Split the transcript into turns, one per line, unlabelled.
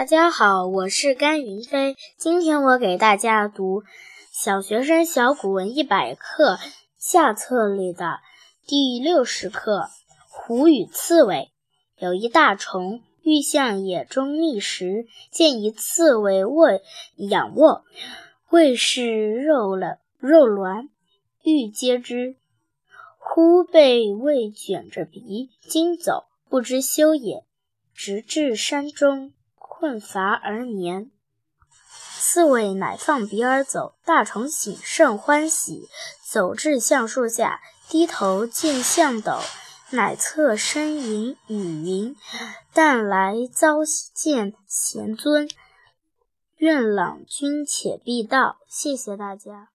大家好，我是甘云飞。今天我给大家读《小学生小古文一百课》下册里的第六十课《虎与刺猬》。有一大虫欲向野中觅食，见一刺猬卧仰卧，谓是肉了肉卵，欲接之，忽被猬卷着鼻惊走，不知休也，直至山中。困乏而眠，刺猬乃放鼻而走。大虫醒甚欢喜，走至橡树下，低头见象斗，乃侧身云语云：“但来遭见贤尊，愿朗君且必到。”谢谢大家。